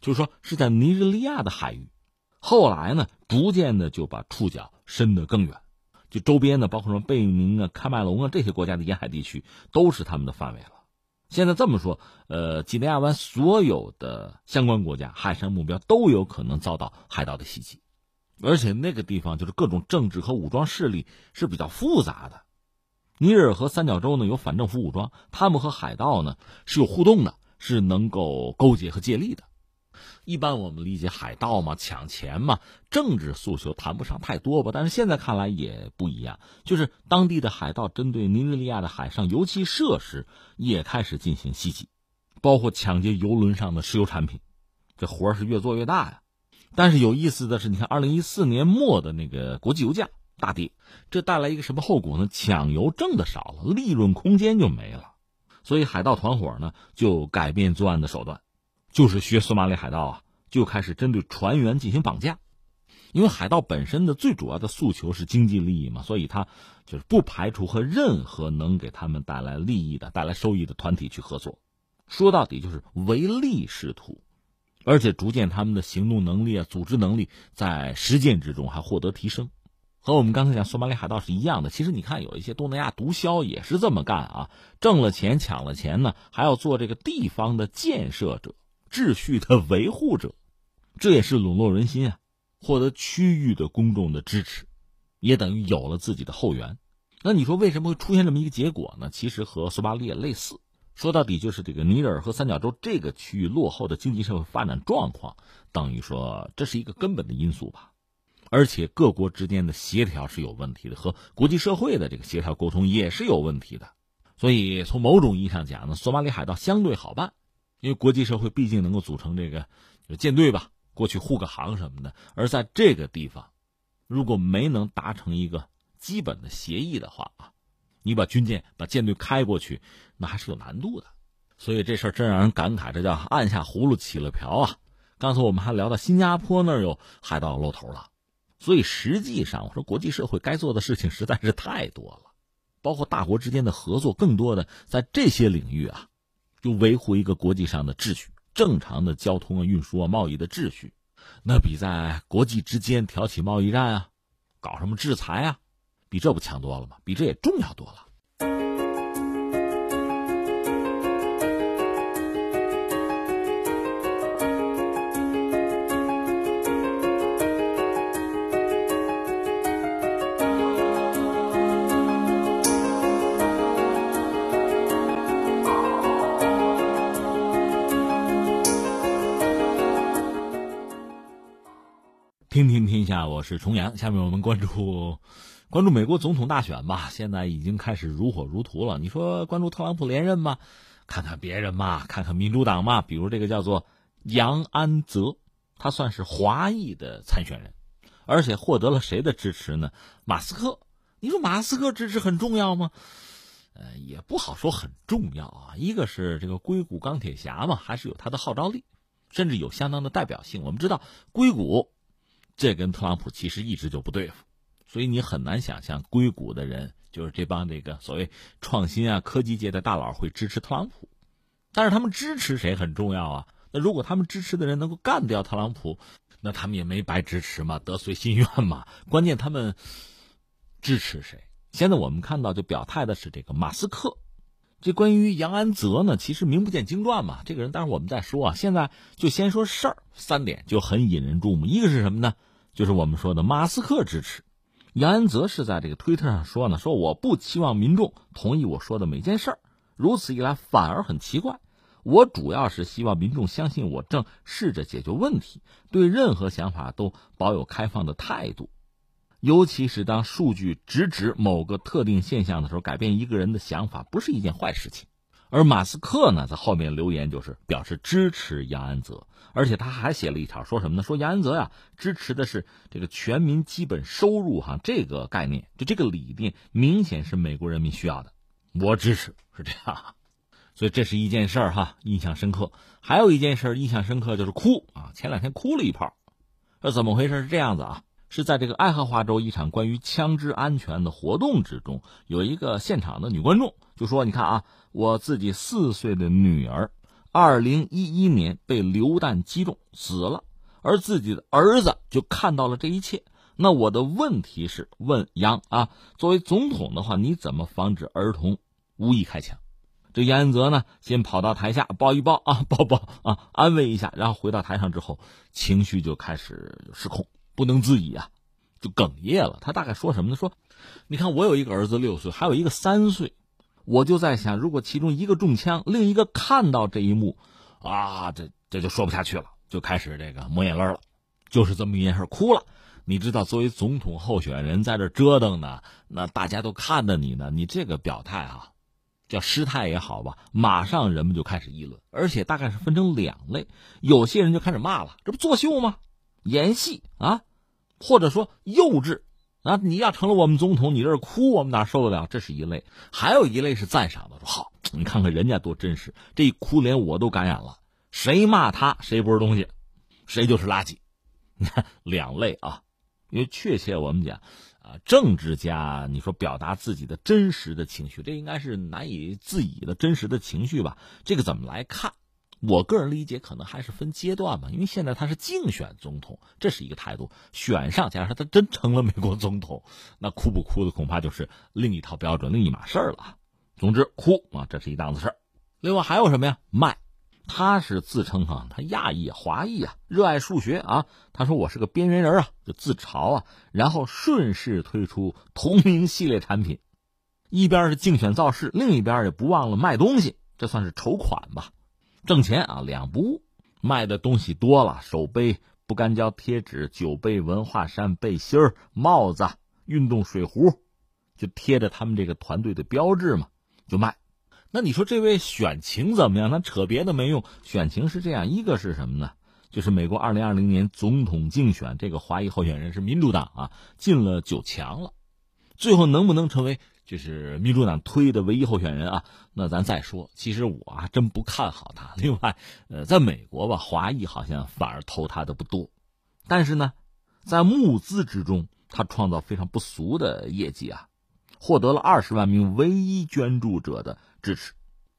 就是说是在尼日利亚的海域。后来呢，逐渐的就把触角伸得更远，就周边的包括什么贝宁啊、喀麦隆啊这些国家的沿海地区，都是他们的范围了。现在这么说，呃，几内亚湾所有的相关国家海上目标都有可能遭到海盗的袭击，而且那个地方就是各种政治和武装势力是比较复杂的。尼日尔河三角洲呢有反政府武装，他们和海盗呢是有互动的，是能够勾结和借力的。一般我们理解海盗嘛，抢钱嘛，政治诉求谈不上太多吧。但是现在看来也不一样，就是当地的海盗针对尼日利亚的海上油气设施也开始进行袭击，包括抢劫油轮上的石油产品，这活是越做越大呀。但是有意思的是，你看二零一四年末的那个国际油价大跌，这带来一个什么后果呢？抢油挣的少了，利润空间就没了，所以海盗团伙呢就改变作案的手段。就是学索马里海盗啊，就开始针对船员进行绑架。因为海盗本身的最主要的诉求是经济利益嘛，所以他就是不排除和任何能给他们带来利益的、带来收益的团体去合作。说到底就是唯利是图，而且逐渐他们的行动能力啊、组织能力在实践之中还获得提升，和我们刚才讲索马里海盗是一样的。其实你看，有一些东南亚毒枭也是这么干啊，挣了钱、抢了钱呢，还要做这个地方的建设者、秩序的维护者，这也是笼络人心啊。获得区域的公众的支持，也等于有了自己的后援。那你说为什么会出现这么一个结果呢？其实和索马里也类似。说到底就是这个尼日尔和三角洲这个区域落后的经济社会发展状况，等于说这是一个根本的因素吧。而且各国之间的协调是有问题的，和国际社会的这个协调沟通也是有问题的。所以从某种意义上讲呢，索马里海盗相对好办，因为国际社会毕竟能够组成这个舰队吧。过去护个航什么的，而在这个地方，如果没能达成一个基本的协议的话啊，你把军舰、把舰队开过去，那还是有难度的。所以这事儿真让人感慨，这叫按下葫芦起了瓢啊！刚才我们还聊到新加坡那儿有海盗露头了，所以实际上我说国际社会该做的事情实在是太多了，包括大国之间的合作，更多的在这些领域啊，就维护一个国际上的秩序。正常的交通啊、运输啊、贸易的秩序，那比在国际之间挑起贸易战啊、搞什么制裁啊，比这不强多了吗？比这也重要多了。听听天下，我是重阳。下面我们关注 关注美国总统大选吧。现在已经开始如火如荼了。你说关注特朗普连任吗？看看别人嘛，看看民主党嘛。比如这个叫做杨安泽，他算是华裔的参选人，而且获得了谁的支持呢？马斯克。你说马斯克支持很重要吗？呃，也不好说很重要啊。一个是这个硅谷钢铁侠嘛，还是有他的号召力，甚至有相当的代表性。我们知道硅谷。这跟特朗普其实一直就不对付，所以你很难想象硅谷的人就是这帮这个所谓创新啊科技界的大佬会支持特朗普，但是他们支持谁很重要啊。那如果他们支持的人能够干掉特朗普，那他们也没白支持嘛，得遂心愿嘛。关键他们支持谁？现在我们看到就表态的是这个马斯克。这关于杨安泽呢，其实名不见经传嘛。这个人，待会儿我们再说啊。现在就先说事儿，三点就很引人注目。一个是什么呢？就是我们说的马斯克支持杨安泽是在这个推特上说呢，说我不期望民众同意我说的每件事儿，如此一来反而很奇怪。我主要是希望民众相信我正试着解决问题，对任何想法都保有开放的态度，尤其是当数据直指某个特定现象的时候，改变一个人的想法不是一件坏事情。而马斯克呢，在后面留言就是表示支持杨安泽，而且他还写了一条，说什么呢？说杨安泽呀，支持的是这个全民基本收入哈，这个概念，就这个理念，明显是美国人民需要的，我支持，是这样。所以这是一件事儿哈，印象深刻。还有一件事印象深刻就是哭啊，前两天哭了一泡，这怎么回事？是这样子啊，是在这个爱荷华州一场关于枪支安全的活动之中，有一个现场的女观众就说：“你看啊。”我自己四岁的女儿，二零一一年被榴弹击中死了，而自己的儿子就看到了这一切。那我的问题是问杨啊，作为总统的话，你怎么防止儿童无意开枪？这杨安泽呢，先跑到台下抱一抱啊，抱抱啊，安慰一下，然后回到台上之后，情绪就开始失控，不能自已啊，就哽咽了。他大概说什么呢？说，你看我有一个儿子六岁，还有一个三岁。我就在想，如果其中一个中枪，另一个看到这一幕，啊，这这就说不下去了，就开始这个抹眼泪了，就是这么一件事，哭了。你知道，作为总统候选人在这折腾呢，那大家都看着你呢，你这个表态啊，叫失态也好吧，马上人们就开始议论，而且大概是分成两类，有些人就开始骂了，这不作秀吗？演戏啊，或者说幼稚。啊！你要成了我们总统，你这是哭，我们哪受得了？这是一类，还有一类是赞赏的，说好，你看看人家多真实，这一哭连我都感染了。谁骂他谁不是东西，谁就是垃圾。你 看两类啊，因为确切我们讲啊，政治家你说表达自己的真实的情绪，这应该是难以自已的真实的情绪吧？这个怎么来看？我个人理解，可能还是分阶段吧。因为现在他是竞选总统，这是一个态度。选上，假如说他真成了美国总统，那哭不哭的恐怕就是另一套标准、另一码事了。总之，哭啊，这是一档子事。另外还有什么呀？卖，他是自称哈，他亚裔、华裔啊，热爱数学啊。他说我是个边缘人啊，就自嘲啊。然后顺势推出同名系列产品，一边是竞选造势，另一边也不忘了卖东西，这算是筹款吧。挣钱啊，两不误。卖的东西多了，手杯、不干胶贴纸、酒杯、文化衫、背心儿、帽子、运动水壶，就贴着他们这个团队的标志嘛，就卖。那你说这位选情怎么样？他扯别的没用，选情是这样：一个是什么呢？就是美国二零二零年总统竞选，这个华裔候选人是民主党啊，进了九强了，最后能不能成为？就是民主党推的唯一候选人啊，那咱再说。其实我还真不看好他。另外，呃，在美国吧，华裔好像反而投他的不多。但是呢，在募资之中，他创造非常不俗的业绩啊，获得了二十万名唯一捐助者的支持，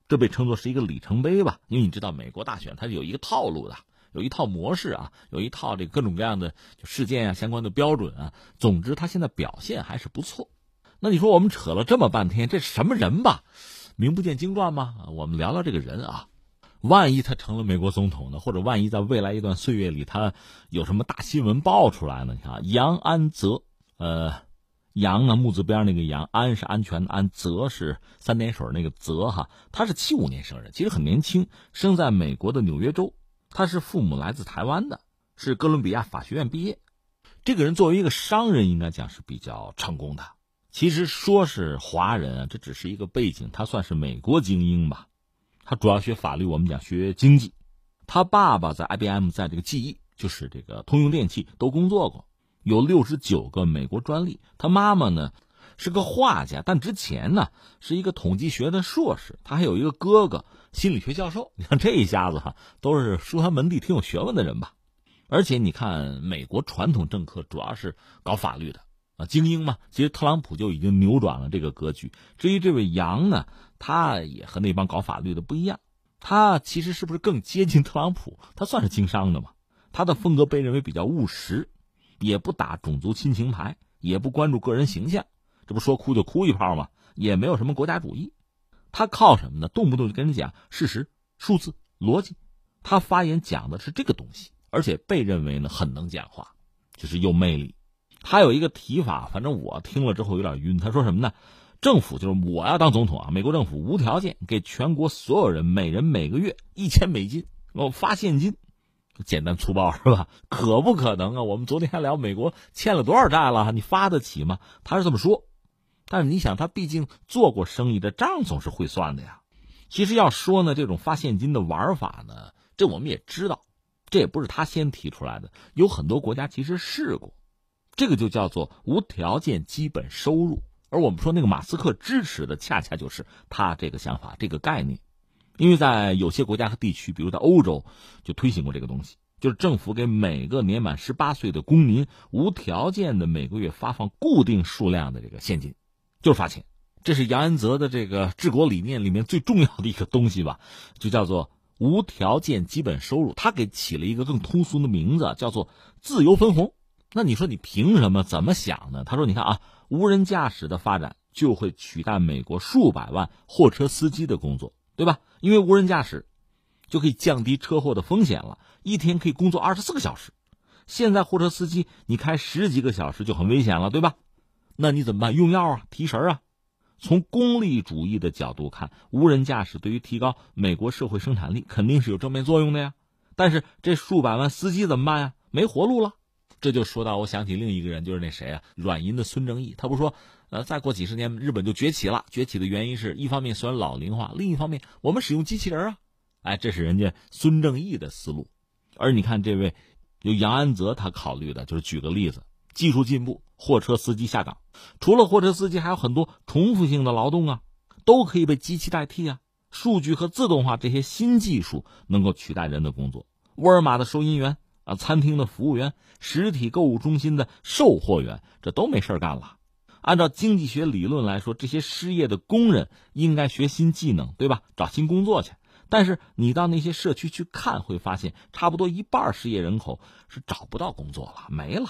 这被称作是一个里程碑吧。因为你知道，美国大选它是有一个套路的，有一套模式啊，有一套这各种各样的事件啊相关的标准啊。总之，他现在表现还是不错。那你说我们扯了这么半天，这什么人吧？名不见经传吗？我们聊聊这个人啊。万一他成了美国总统呢？或者万一在未来一段岁月里他有什么大新闻爆出来呢？你看，杨安泽，呃，杨啊木字边那个杨，安是安全的安，泽是三点水那个泽哈。他是七五年生人，其实很年轻，生在美国的纽约州。他是父母来自台湾的，是哥伦比亚法学院毕业。这个人作为一个商人，应该讲是比较成功的。其实说是华人啊，这只是一个背景。他算是美国精英吧。他主要学法律，我们讲学经济。他爸爸在 IBM，在这个记忆，就是这个通用电气都工作过，有六十九个美国专利。他妈妈呢是个画家，但之前呢是一个统计学的硕士。他还有一个哥哥，心理学教授。你看这一下子哈，都是书香门第、挺有学问的人吧。而且你看，美国传统政客主要是搞法律的。啊，精英嘛，其实特朗普就已经扭转了这个格局。至于这位杨呢，他也和那帮搞法律的不一样，他其实是不是更接近特朗普？他算是经商的嘛？他的风格被认为比较务实，也不打种族亲情牌，也不关注个人形象，这不说哭就哭一炮嘛？也没有什么国家主义，他靠什么呢？动不动就跟人讲事实、数字、逻辑，他发言讲的是这个东西，而且被认为呢很能讲话，就是有魅力。他有一个提法，反正我听了之后有点晕。他说什么呢？政府就是我要当总统啊，美国政府无条件给全国所有人每人每个月一千美金，我发现金，简单粗暴是吧？可不可能啊？我们昨天还聊美国欠了多少债了，你发得起吗？他是这么说，但是你想，他毕竟做过生意，的账总是会算的呀。其实要说呢，这种发现金的玩法呢，这我们也知道，这也不是他先提出来的，有很多国家其实试过。这个就叫做无条件基本收入，而我们说那个马斯克支持的，恰恰就是他这个想法、这个概念。因为在有些国家和地区，比如在欧洲，就推行过这个东西，就是政府给每个年满十八岁的公民无条件的每个月发放固定数量的这个现金，就是发钱。这是杨安泽的这个治国理念里面最重要的一个东西吧，就叫做无条件基本收入。他给起了一个更通俗的名字，叫做自由分红。那你说你凭什么怎么想呢？他说：“你看啊，无人驾驶的发展就会取代美国数百万货车司机的工作，对吧？因为无人驾驶就可以降低车祸的风险了，一天可以工作二十四个小时。现在货车司机你开十几个小时就很危险了，对吧？那你怎么办？用药啊，提神啊。从功利主义的角度看，无人驾驶对于提高美国社会生产力肯定是有正面作用的呀。但是这数百万司机怎么办呀？没活路了。”这就说到，我想起另一个人，就是那谁啊，软银的孙正义。他不说，呃，再过几十年，日本就崛起了。崛起的原因是一方面虽然老龄化，另一方面我们使用机器人啊。哎，这是人家孙正义的思路。而你看这位，有杨安泽，他考虑的就是举个例子，技术进步，货车司机下岗，除了货车司机，还有很多重复性的劳动啊，都可以被机器代替啊。数据和自动化这些新技术能够取代人的工作。沃尔玛的收银员啊，餐厅的服务员，实体购物中心的售货员，这都没事干了。按照经济学理论来说，这些失业的工人应该学新技能，对吧？找新工作去。但是你到那些社区去看，会发现差不多一半失业人口是找不到工作了，没了。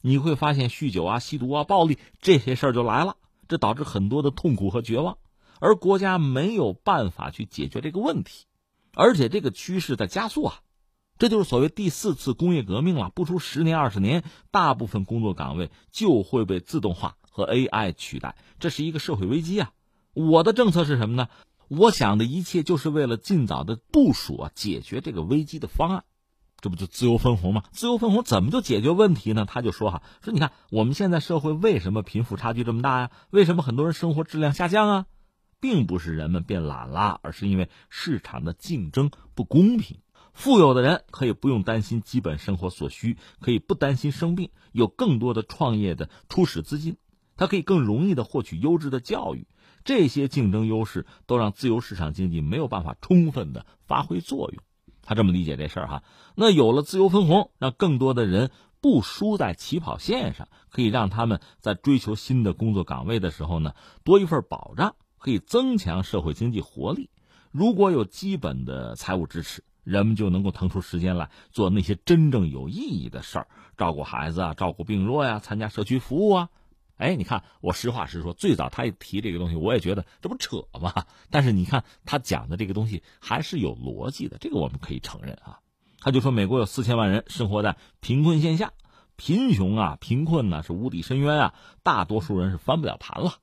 你会发现酗酒啊、吸毒啊、暴力这些事儿就来了，这导致很多的痛苦和绝望，而国家没有办法去解决这个问题，而且这个趋势在加速啊。这就是所谓第四次工业革命了。不出十年二十年，大部分工作岗位就会被自动化和 AI 取代，这是一个社会危机啊！我的政策是什么呢？我想的一切就是为了尽早的部署啊，解决这个危机的方案。这不就自由分红吗？自由分红怎么就解决问题呢？他就说哈，说你看我们现在社会为什么贫富差距这么大呀？为什么很多人生活质量下降啊？并不是人们变懒了，而是因为市场的竞争不公平。富有的人可以不用担心基本生活所需，可以不担心生病，有更多的创业的初始资金，他可以更容易的获取优质的教育。这些竞争优势都让自由市场经济没有办法充分的发挥作用。他这么理解这事儿哈。那有了自由分红，让更多的人不输在起跑线上，可以让他们在追求新的工作岗位的时候呢，多一份保障，可以增强社会经济活力。如果有基本的财务支持。人们就能够腾出时间来做那些真正有意义的事儿，照顾孩子啊，照顾病弱呀，参加社区服务啊。哎，你看，我实话实说，最早他一提这个东西，我也觉得这不扯吗？但是你看他讲的这个东西还是有逻辑的，这个我们可以承认啊。他就说，美国有四千万人生活在贫困线下，贫穷啊，贫困呢是无底深渊啊，大多数人是翻不了盘了。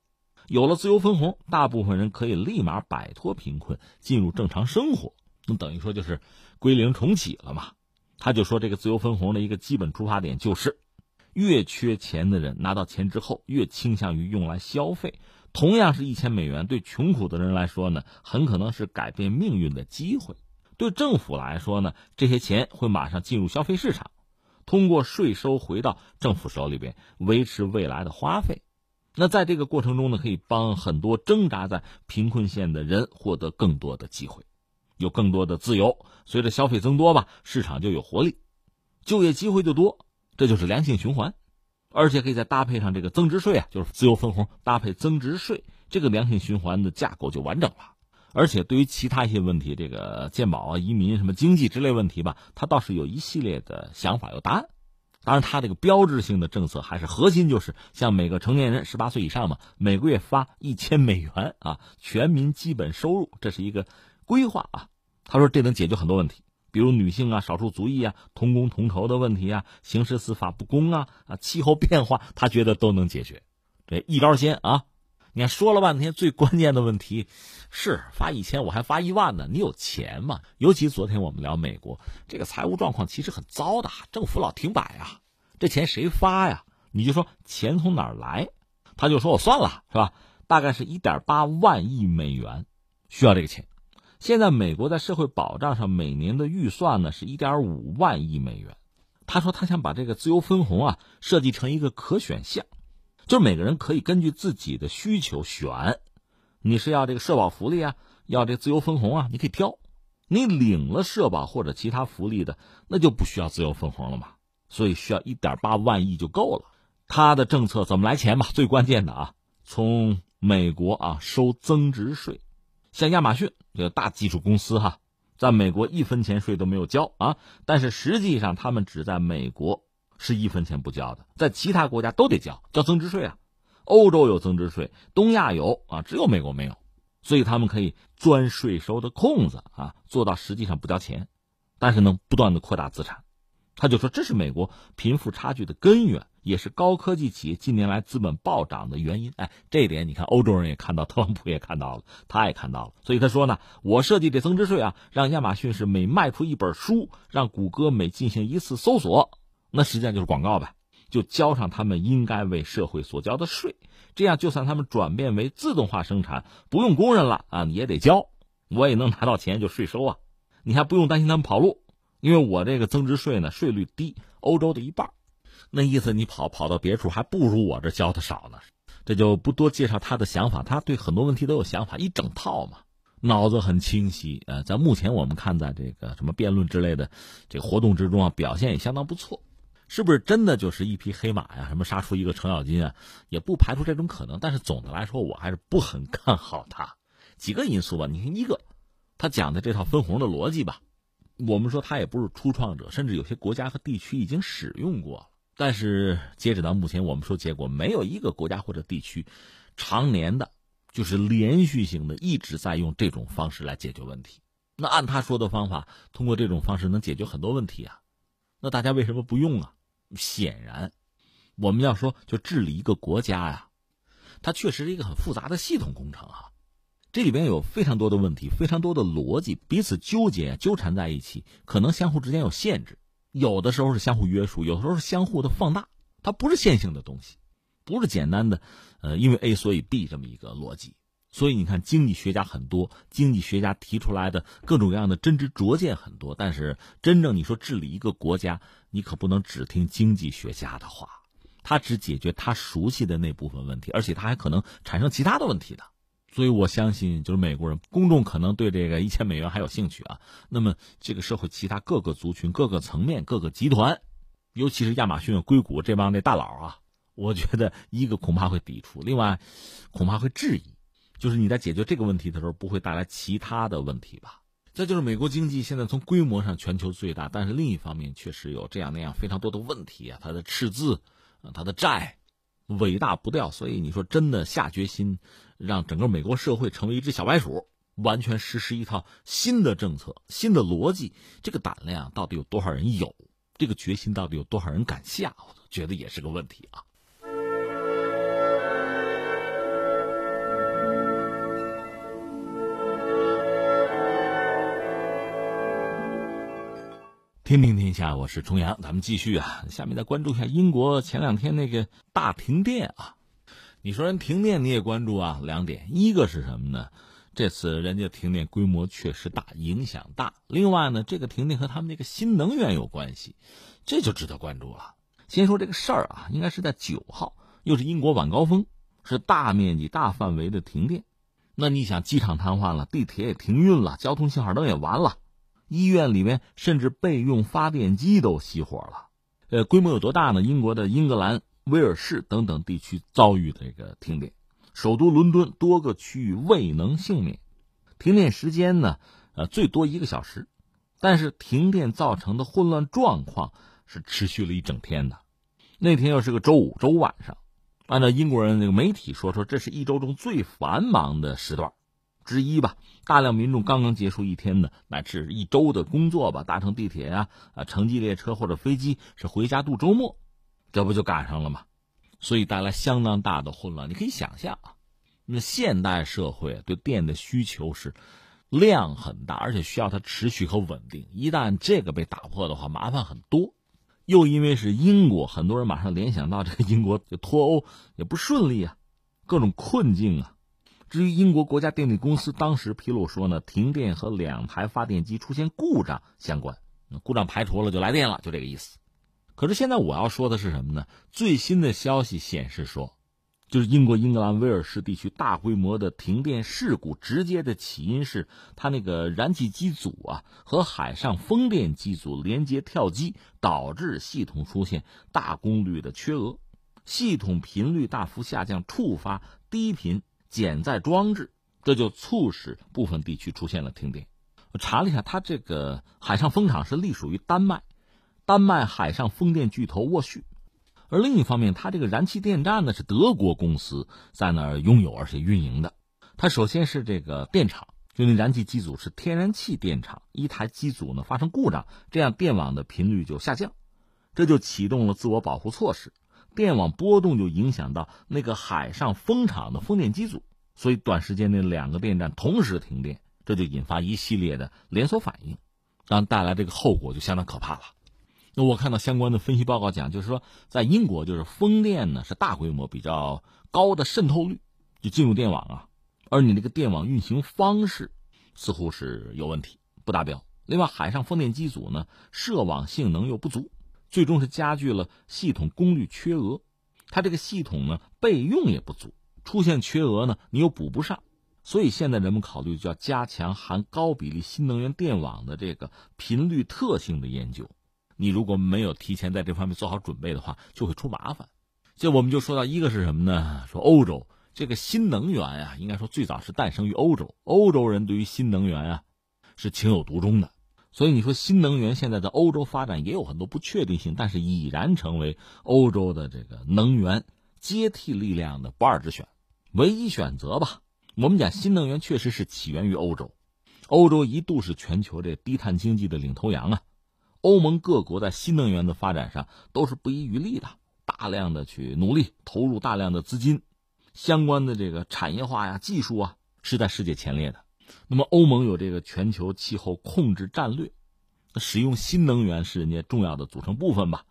有了自由分红，大部分人可以立马摆脱贫困，进入正常生活。那等于说就是归零重启了嘛？他就说这个自由分红的一个基本出发点就是，越缺钱的人拿到钱之后越倾向于用来消费。同样是一千美元，对穷苦的人来说呢，很可能是改变命运的机会；对政府来说呢，这些钱会马上进入消费市场，通过税收回到政府手里边，维持未来的花费。那在这个过程中呢，可以帮很多挣扎在贫困线的人获得更多的机会。有更多的自由，随着消费增多吧，市场就有活力，就业机会就多，这就是良性循环，而且可以再搭配上这个增值税啊，就是自由分红搭配增值税，这个良性循环的架构就完整了。而且对于其他一些问题，这个健保啊、移民什么经济之类问题吧，他倒是有一系列的想法有答案。当然，他这个标志性的政策还是核心就是像每个成年人十八岁以上嘛，每个月发一千美元啊，全民基本收入，这是一个规划啊。他说：“这能解决很多问题，比如女性啊、少数族裔啊、同工同酬的问题啊、刑事司法不公啊、啊气候变化，他觉得都能解决。这一招鲜啊！你看说了半天，最关键的问题是发一千，我还发一万呢。你有钱吗？尤其昨天我们聊美国，这个财务状况其实很糟的，政府老停摆啊，这钱谁发呀？你就说钱从哪儿来？他就说我算了，是吧？大概是一点八万亿美元，需要这个钱。”现在美国在社会保障上每年的预算呢是一点五万亿美元。他说他想把这个自由分红啊设计成一个可选项，就是每个人可以根据自己的需求选，你是要这个社保福利啊，要这自由分红啊，你可以挑。你领了社保或者其他福利的，那就不需要自由分红了嘛。所以需要一点八万亿就够了。他的政策怎么来钱嘛？最关键的啊，从美国啊收增值税。像亚马逊这个大技术公司哈，在美国一分钱税都没有交啊，但是实际上他们只在美国是一分钱不交的，在其他国家都得交交增值税啊。欧洲有增值税，东亚有啊，只有美国没有，所以他们可以钻税收的空子啊，做到实际上不交钱，但是能不断的扩大资产。他就说这是美国贫富差距的根源。也是高科技企业近年来资本暴涨的原因。哎，这一点你看，欧洲人也看到，特朗普也看到了，他也看到了。所以他说呢，我设计这增值税啊，让亚马逊是每卖出一本书，让谷歌每进行一次搜索，那实际上就是广告呗，就交上他们应该为社会所交的税。这样，就算他们转变为自动化生产，不用工人了啊，你也得交，我也能拿到钱，就税收啊。你还不用担心他们跑路，因为我这个增值税呢，税率低，欧洲的一半。那意思，你跑跑到别处还不如我这教的少呢，这就不多介绍他的想法。他对很多问题都有想法，一整套嘛。脑子很清晰，呃，在目前我们看，在这个什么辩论之类的这个活动之中啊，表现也相当不错。是不是真的就是一匹黑马呀？什么杀出一个程咬金啊？也不排除这种可能。但是总的来说，我还是不很看好他。几个因素吧，你看一个，他讲的这套分红的逻辑吧，我们说他也不是初创者，甚至有些国家和地区已经使用过了。但是截止到目前，我们说结果没有一个国家或者地区常年的，就是连续性的一直在用这种方式来解决问题。那按他说的方法，通过这种方式能解决很多问题啊。那大家为什么不用啊？显然，我们要说就治理一个国家呀，它确实是一个很复杂的系统工程啊。这里边有非常多的问题，非常多的逻辑彼此纠结纠缠在一起，可能相互之间有限制，有的时候是相互约束，有的时候是相互的放大。它不是线性的东西，不是简单的，呃，因为 A 所以 B 这么一个逻辑。所以你看，经济学家很多，经济学家提出来的各种各样的真知灼见很多，但是真正你说治理一个国家，你可不能只听经济学家的话，他只解决他熟悉的那部分问题，而且他还可能产生其他的问题的。所以我相信，就是美国人公众可能对这个一千美元还有兴趣啊。那么这个社会其他各个族群、各个层面、各个集团，尤其是亚马逊、硅谷这帮那大佬啊，我觉得一个恐怕会抵触，另外恐怕会质疑。就是你在解决这个问题的时候，不会带来其他的问题吧？再就是美国经济现在从规模上全球最大，但是另一方面确实有这样那样非常多的问题啊，它的赤字，它的债，伟大不掉。所以你说真的下决心让整个美国社会成为一只小白鼠，完全实施一套新的政策、新的逻辑，这个胆量到底有多少人有？这个决心到底有多少人敢下？我觉得也是个问题啊。天听天下，我是重阳，咱们继续啊。下面再关注一下英国前两天那个大停电啊。你说人停电你也关注啊？两点，一个是什么呢？这次人家停电规模确实大，影响大。另外呢，这个停电和他们那个新能源有关系，这就值得关注了。先说这个事儿啊，应该是在九号，又是英国晚高峰，是大面积、大范围的停电。那你想，机场瘫痪了，地铁也停运了，交通信号灯也完了。医院里面甚至备用发电机都熄火了，呃，规模有多大呢？英国的英格兰、威尔士等等地区遭遇这个停电，首都伦敦多个区域未能幸免。停电时间呢，呃，最多一个小时，但是停电造成的混乱状况是持续了一整天的。那天又是个周五，周晚上，按照英国人那个媒体说，说这是一周中最繁忙的时段。之一吧，大量民众刚刚结束一天的乃至一周的工作吧，搭乘地铁啊啊，城际列车或者飞机是回家度周末，这不就赶上了吗？所以带来相当大的混乱。你可以想象啊，那现代社会对电的需求是量很大，而且需要它持续和稳定。一旦这个被打破的话，麻烦很多。又因为是英国，很多人马上联想到这个英国就脱欧也不顺利啊，各种困境啊。至于英国国家电力公司当时披露说呢，停电和两台发电机出现故障相关，故障排除了就来电了，就这个意思。可是现在我要说的是什么呢？最新的消息显示说，就是英国英格兰威尔士地区大规模的停电事故，直接的起因是它那个燃气机组啊和海上风电机组连接跳机，导致系统出现大功率的缺额，系统频率大幅下降，触发低频。减载装置，这就促使部分地区出现了停电。我查了一下，它这个海上风场是隶属于丹麦，丹麦海上风电巨头沃旭。而另一方面，它这个燃气电站呢是德国公司在那儿拥有而且运营的。它首先是这个电厂，就那燃气机组是天然气电厂，一台机组呢发生故障，这样电网的频率就下降，这就启动了自我保护措施。电网波动就影响到那个海上风场的风电机组，所以短时间内两个电站同时停电，这就引发一系列的连锁反应，然带来这个后果就相当可怕了。那我看到相关的分析报告讲，就是说在英国，就是风电呢是大规模、比较高的渗透率就进入电网啊，而你那个电网运行方式似乎是有问题，不达标。另外，海上风电机组呢涉网性能又不足。最终是加剧了系统功率缺额，它这个系统呢备用也不足，出现缺额呢你又补不上，所以现在人们考虑就要加强含高比例新能源电网的这个频率特性的研究。你如果没有提前在这方面做好准备的话，就会出麻烦。这我们就说到一个是什么呢？说欧洲这个新能源啊，应该说最早是诞生于欧洲，欧洲人对于新能源啊是情有独钟的。所以你说新能源现在在欧洲发展也有很多不确定性，但是已然成为欧洲的这个能源接替力量的不二之选，唯一选择吧。我们讲新能源确实是起源于欧洲，欧洲一度是全球这低碳经济的领头羊啊。欧盟各国在新能源的发展上都是不遗余力的，大量的去努力，投入大量的资金，相关的这个产业化呀、技术啊，是在世界前列的。那么欧盟有这个全球气候控制战略，使用新能源是人家重要的组成部分吧。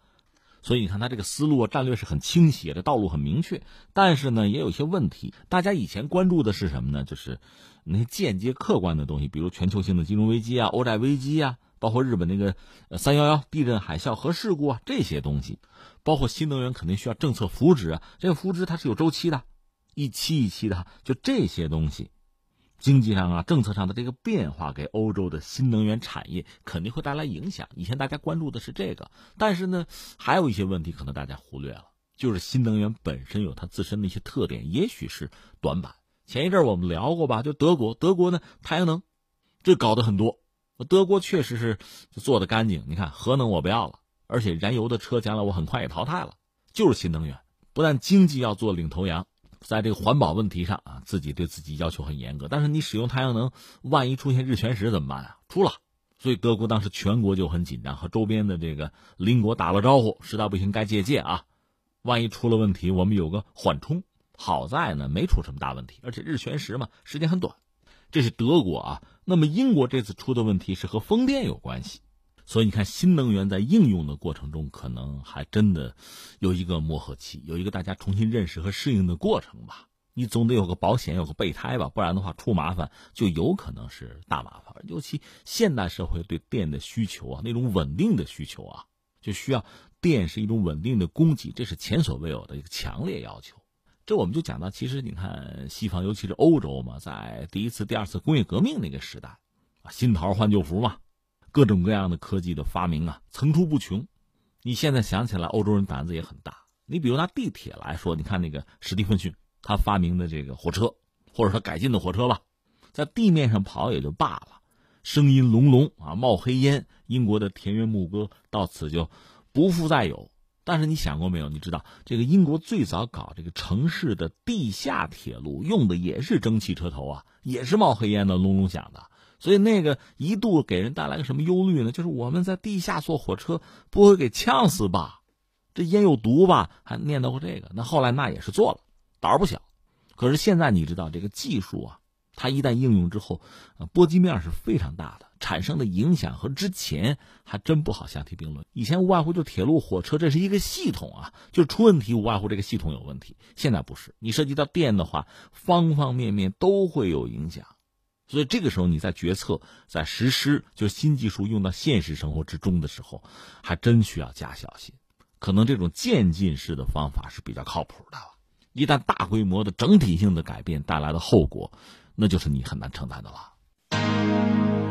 所以你看，他这个思路啊、战略是很清晰的，道路很明确。但是呢，也有一些问题。大家以前关注的是什么呢？就是那些间接客观的东西，比如全球性的金融危机啊、欧债危机啊，包括日本那个三幺幺地震、海啸核事故啊这些东西，包括新能源肯定需要政策扶持啊。这个扶持它是有周期的，一期一期的。就这些东西。经济上啊，政策上的这个变化，给欧洲的新能源产业肯定会带来影响。以前大家关注的是这个，但是呢，还有一些问题可能大家忽略了，就是新能源本身有它自身的一些特点，也许是短板。前一阵我们聊过吧，就德国，德国呢太阳能，这搞得很多，德国确实是做的干净。你看核能我不要了，而且燃油的车将来我很快也淘汰了，就是新能源，不但经济要做领头羊。在这个环保问题上啊，自己对自己要求很严格。但是你使用太阳能，万一出现日全食怎么办啊？出了，所以德国当时全国就很紧张，和周边的这个邻国打了招呼，实在不行该借鉴啊。万一出了问题，我们有个缓冲。好在呢，没出什么大问题，而且日全食嘛，时间很短。这是德国啊。那么英国这次出的问题是和风电有关系。所以你看，新能源在应用的过程中，可能还真的有一个磨合期，有一个大家重新认识和适应的过程吧。你总得有个保险，有个备胎吧，不然的话出麻烦就有可能是大麻烦。尤其现代社会对电的需求啊，那种稳定的需求啊，就需要电是一种稳定的供给，这是前所未有的一个强烈要求。这我们就讲到，其实你看西方，尤其是欧洲嘛，在第一次、第二次工业革命那个时代啊，新桃换旧符嘛。各种各样的科技的发明啊，层出不穷。你现在想起来，欧洲人胆子也很大。你比如拿地铁来说，你看那个史蒂芬逊，他发明的这个火车，或者说改进的火车吧，在地面上跑也就罢了，声音隆隆啊，冒黑烟，英国的田园牧歌到此就不复再有。但是你想过没有？你知道这个英国最早搞这个城市的地下铁路，用的也是蒸汽车头啊，也是冒黑烟的，隆隆响的。所以那个一度给人带来个什么忧虑呢？就是我们在地下坐火车不会给呛死吧？这烟有毒吧？还念叨过这个。那后来那也是做了，胆儿不小。可是现在你知道这个技术啊，它一旦应用之后，波及面是非常大的，产生的影响和之前还真不好相提并论。以前无外乎就铁路、火车，这是一个系统啊，就出问题无外乎这个系统有问题。现在不是，你涉及到电的话，方方面面都会有影响。所以这个时候，你在决策、在实施，就新技术用到现实生活之中的时候，还真需要加小心。可能这种渐进式的方法是比较靠谱的。一旦大规模的整体性的改变带来的后果，那就是你很难承担的了。